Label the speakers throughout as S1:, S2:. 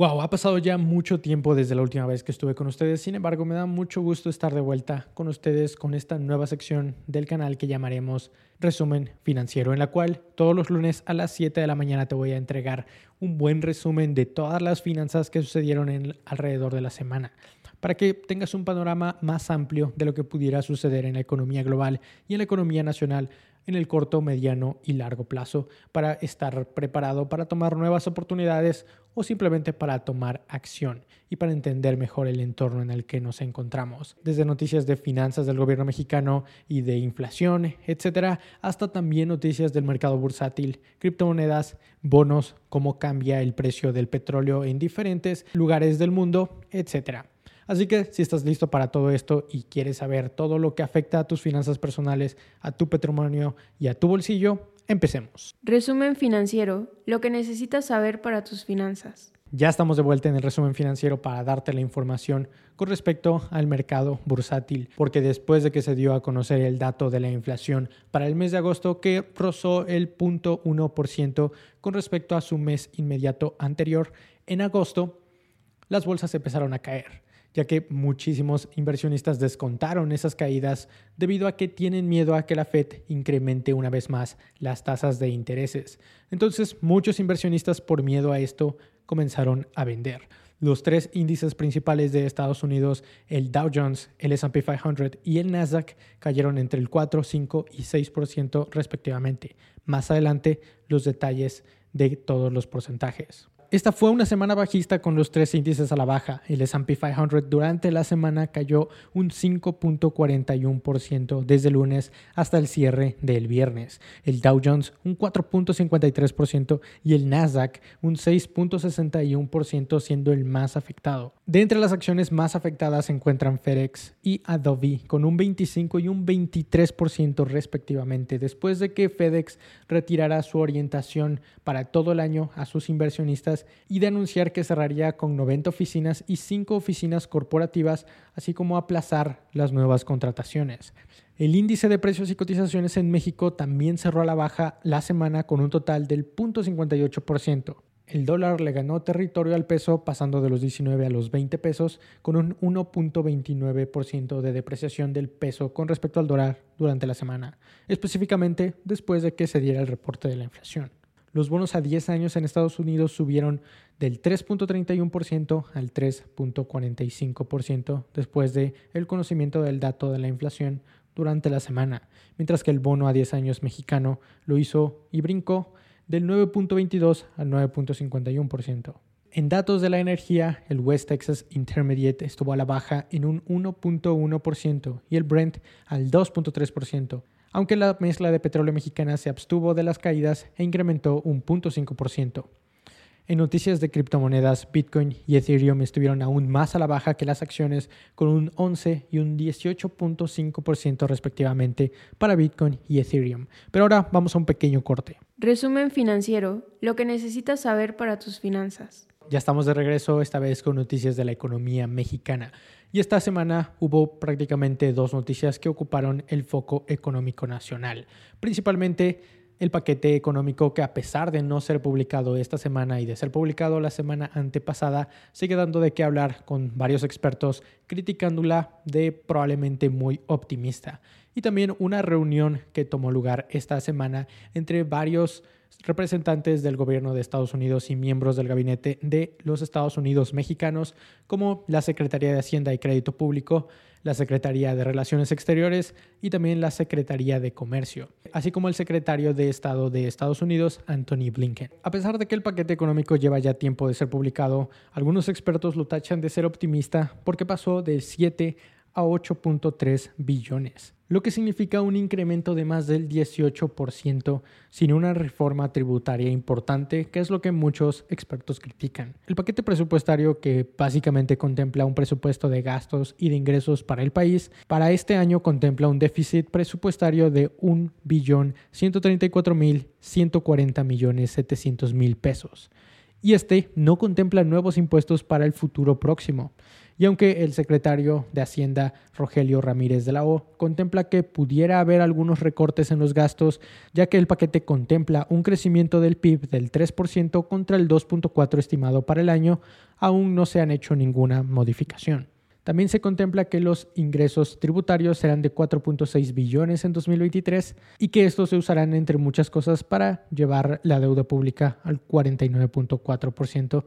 S1: Wow, ha pasado ya mucho tiempo desde la última vez que estuve con ustedes. Sin embargo, me da mucho gusto estar de vuelta con ustedes con esta nueva sección del canal que llamaremos Resumen Financiero, en la cual todos los lunes a las 7 de la mañana te voy a entregar un buen resumen de todas las finanzas que sucedieron alrededor de la semana para que tengas un panorama más amplio de lo que pudiera suceder en la economía global y en la economía nacional en el corto, mediano y largo plazo para estar preparado para tomar nuevas oportunidades o simplemente para tomar acción y para entender mejor el entorno en el que nos encontramos. Desde noticias de finanzas del gobierno mexicano y de inflación, etcétera, hasta también noticias del mercado bursátil, criptomonedas, bonos, cómo cambia el precio del petróleo en diferentes lugares del mundo, etcétera. Así que si estás listo para todo esto y quieres saber todo lo que afecta a tus finanzas personales, a tu patrimonio y a tu bolsillo, empecemos.
S2: Resumen financiero, lo que necesitas saber para tus finanzas.
S1: Ya estamos de vuelta en el resumen financiero para darte la información con respecto al mercado bursátil, porque después de que se dio a conocer el dato de la inflación para el mes de agosto que rozó el 0.1% con respecto a su mes inmediato anterior, en agosto las bolsas empezaron a caer ya que muchísimos inversionistas descontaron esas caídas debido a que tienen miedo a que la Fed incremente una vez más las tasas de intereses. Entonces muchos inversionistas por miedo a esto comenzaron a vender. Los tres índices principales de Estados Unidos, el Dow Jones, el SP 500 y el Nasdaq, cayeron entre el 4, 5 y 6% respectivamente. Más adelante, los detalles de todos los porcentajes. Esta fue una semana bajista con los tres índices a la baja. El SP 500 durante la semana cayó un 5.41% desde el lunes hasta el cierre del viernes. El Dow Jones un 4.53% y el Nasdaq un 6.61% siendo el más afectado. De entre las acciones más afectadas se encuentran FedEx y Adobe con un 25 y un 23% respectivamente después de que FedEx retirara su orientación para todo el año a sus inversionistas y de anunciar que cerraría con 90 oficinas y 5 oficinas corporativas, así como aplazar las nuevas contrataciones. El índice de precios y cotizaciones en México también cerró a la baja la semana con un total del 0.58%. El dólar le ganó territorio al peso pasando de los 19 a los 20 pesos con un 1.29% de depreciación del peso con respecto al dólar durante la semana, específicamente después de que se diera el reporte de la inflación. Los bonos a 10 años en Estados Unidos subieron del 3.31% al 3.45% después de conocimiento del dato de la inflación durante la semana, mientras que el bono a 10 años mexicano lo hizo y brincó del 9.22 al 9.51%. En datos de la energía, el West Texas Intermediate estuvo a la baja en un 1.1% y el Brent al 2.3% aunque la mezcla de petróleo mexicana se abstuvo de las caídas e incrementó un 0.5%. En noticias de criptomonedas, Bitcoin y Ethereum estuvieron aún más a la baja que las acciones, con un 11 y un 18.5% respectivamente para Bitcoin y Ethereum. Pero ahora vamos a un pequeño corte.
S2: Resumen financiero, lo que necesitas saber para tus finanzas.
S1: Ya estamos de regreso, esta vez con noticias de la economía mexicana. Y esta semana hubo prácticamente dos noticias que ocuparon el foco económico nacional. Principalmente el paquete económico que a pesar de no ser publicado esta semana y de ser publicado la semana antepasada, sigue dando de qué hablar con varios expertos criticándola de probablemente muy optimista. Y también una reunión que tomó lugar esta semana entre varios representantes del gobierno de Estados Unidos y miembros del gabinete de los Estados Unidos mexicanos, como la Secretaría de Hacienda y Crédito Público, la Secretaría de Relaciones Exteriores y también la Secretaría de Comercio, así como el secretario de Estado de Estados Unidos, Anthony Blinken. A pesar de que el paquete económico lleva ya tiempo de ser publicado, algunos expertos lo tachan de ser optimista porque pasó de 7 a 8.3 billones, lo que significa un incremento de más del 18% sin una reforma tributaria importante, que es lo que muchos expertos critican. El paquete presupuestario, que básicamente contempla un presupuesto de gastos y de ingresos para el país, para este año contempla un déficit presupuestario de 1 billón 134 mil 140 millones 700 mil pesos. Y este no contempla nuevos impuestos para el futuro próximo. Y aunque el secretario de Hacienda, Rogelio Ramírez de la O, contempla que pudiera haber algunos recortes en los gastos, ya que el paquete contempla un crecimiento del PIB del 3% contra el 2.4% estimado para el año, aún no se han hecho ninguna modificación. También se contempla que los ingresos tributarios serán de 4.6 billones en 2023 y que estos se usarán entre muchas cosas para llevar la deuda pública al 49.4%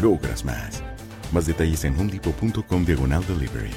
S3: logras más. Más detalles en homedepot.com diagonal delivery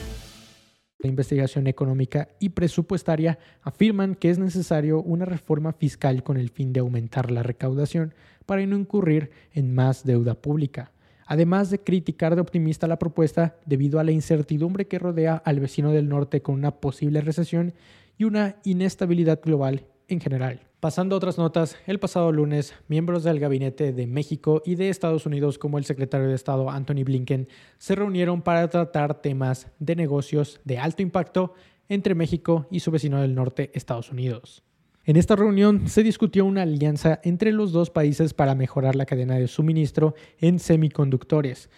S1: de investigación económica y presupuestaria afirman que es necesario una reforma fiscal con el fin de aumentar la recaudación para no incurrir en más deuda pública. Además de criticar de optimista la propuesta debido a la incertidumbre que rodea al vecino del norte con una posible recesión y una inestabilidad global en general. Pasando a otras notas, el pasado lunes, miembros del gabinete de México y de Estados Unidos, como el secretario de Estado Anthony Blinken, se reunieron para tratar temas de negocios de alto impacto entre México y su vecino del norte, Estados Unidos. En esta reunión se discutió una alianza entre los dos países para mejorar la cadena de suministro en semiconductores,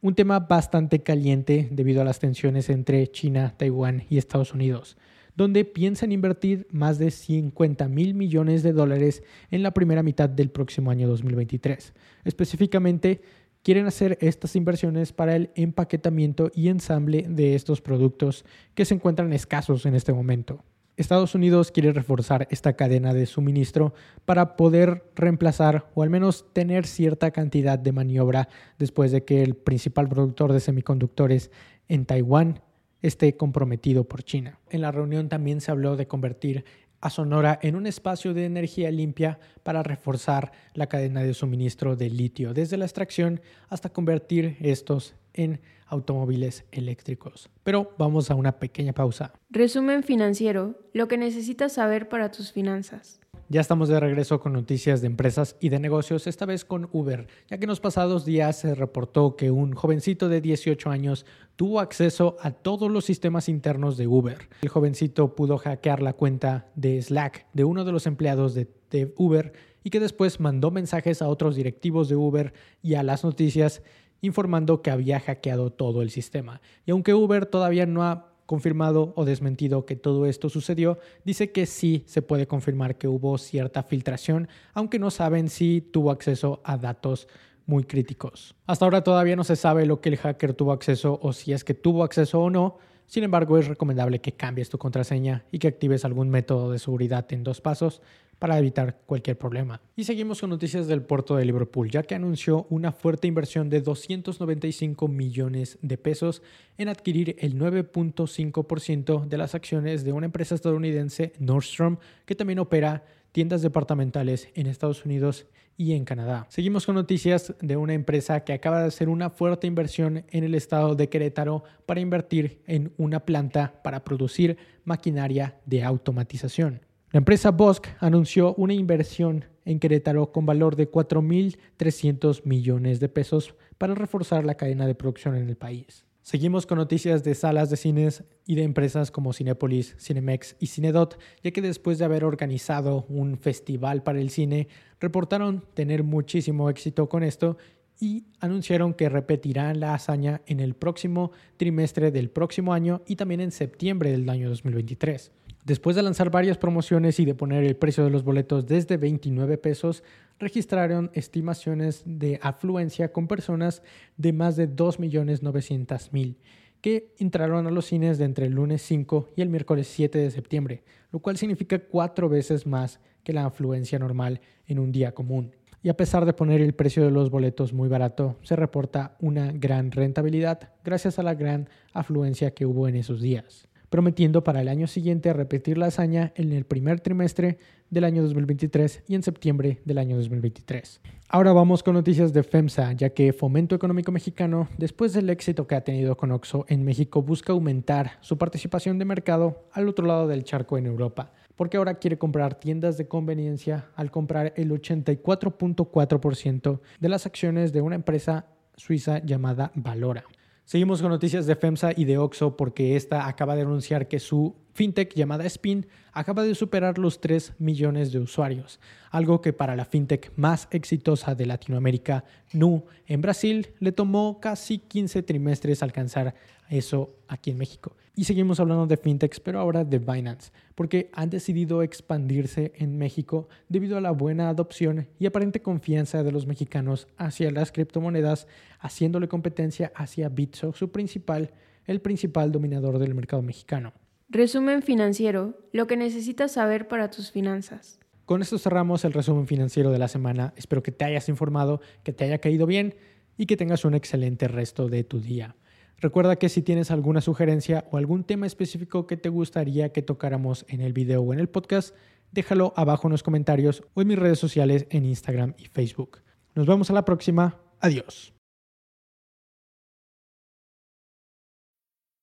S1: un tema bastante caliente debido a las tensiones entre China, Taiwán y Estados Unidos donde piensan invertir más de 50 mil millones de dólares en la primera mitad del próximo año 2023. Específicamente, quieren hacer estas inversiones para el empaquetamiento y ensamble de estos productos que se encuentran escasos en este momento. Estados Unidos quiere reforzar esta cadena de suministro para poder reemplazar o al menos tener cierta cantidad de maniobra después de que el principal productor de semiconductores en Taiwán esté comprometido por China. En la reunión también se habló de convertir a Sonora en un espacio de energía limpia para reforzar la cadena de suministro de litio, desde la extracción hasta convertir estos en automóviles eléctricos. Pero vamos a una pequeña pausa.
S2: Resumen financiero, lo que necesitas saber para tus finanzas.
S1: Ya estamos de regreso con noticias de empresas y de negocios, esta vez con Uber, ya que en los pasados días se reportó que un jovencito de 18 años tuvo acceso a todos los sistemas internos de Uber. El jovencito pudo hackear la cuenta de Slack de uno de los empleados de, Uber y que después mandó mensajes a otros directivos de Uber y a las noticias informando que había hackeado todo el sistema. Y aunque Uber todavía no ha confirmado o desmentido que todo esto sucedió, dice que sí se puede confirmar que hubo cierta filtración, aunque no saben si tuvo acceso a datos muy críticos. Hasta ahora todavía no se sabe lo que el hacker tuvo acceso o si es que tuvo acceso o no, sin embargo es recomendable que cambies tu contraseña y que actives algún método de seguridad en dos pasos para evitar cualquier problema. Y seguimos con noticias del puerto de Liverpool, ya que anunció una fuerte inversión de 295 millones de pesos en adquirir el 9.5% de las acciones de una empresa estadounidense, Nordstrom, que también opera tiendas departamentales en Estados Unidos y en Canadá. Seguimos con noticias de una empresa que acaba de hacer una fuerte inversión en el estado de Querétaro para invertir en una planta para producir maquinaria de automatización. La empresa Bosch anunció una inversión en Querétaro con valor de 4.300 millones de pesos para reforzar la cadena de producción en el país. Seguimos con noticias de salas de cines y de empresas como Cinepolis, Cinemex y Cinedot, ya que después de haber organizado un festival para el cine, reportaron tener muchísimo éxito con esto y anunciaron que repetirán la hazaña en el próximo trimestre del próximo año y también en septiembre del año 2023. Después de lanzar varias promociones y de poner el precio de los boletos desde 29 pesos, registraron estimaciones de afluencia con personas de más de 2.900.000 que entraron a los cines de entre el lunes 5 y el miércoles 7 de septiembre, lo cual significa cuatro veces más que la afluencia normal en un día común. y a pesar de poner el precio de los boletos muy barato, se reporta una gran rentabilidad gracias a la gran afluencia que hubo en esos días, prometiendo para el año siguiente repetir la hazaña en el primer trimestre del año 2023 y en septiembre del año 2023. Ahora vamos con noticias de FEMSA, ya que Fomento Económico Mexicano, después del éxito que ha tenido con Oxo en México, busca aumentar su participación de mercado al otro lado del charco en Europa porque ahora quiere comprar tiendas de conveniencia al comprar el 84.4% de las acciones de una empresa suiza llamada Valora. Seguimos con noticias de FEMSA y de Oxo porque esta acaba de anunciar que su fintech llamada Spin acaba de superar los 3 millones de usuarios, algo que para la fintech más exitosa de Latinoamérica, Nu, en Brasil, le tomó casi 15 trimestres alcanzar eso aquí en México. Y seguimos hablando de fintechs, pero ahora de Binance, porque han decidido expandirse en México debido a la buena adopción y aparente confianza de los mexicanos hacia las criptomonedas, haciéndole competencia hacia Bitso, su principal, el principal dominador del mercado mexicano.
S2: Resumen financiero, lo que necesitas saber para tus finanzas.
S1: Con esto cerramos el resumen financiero de la semana. Espero que te hayas informado, que te haya caído bien y que tengas un excelente resto de tu día. Recuerda que si tienes alguna sugerencia o algún tema específico que te gustaría que tocáramos en el video o en el podcast, déjalo abajo en los comentarios o en mis redes sociales en Instagram y Facebook. Nos vemos a la próxima. Adiós.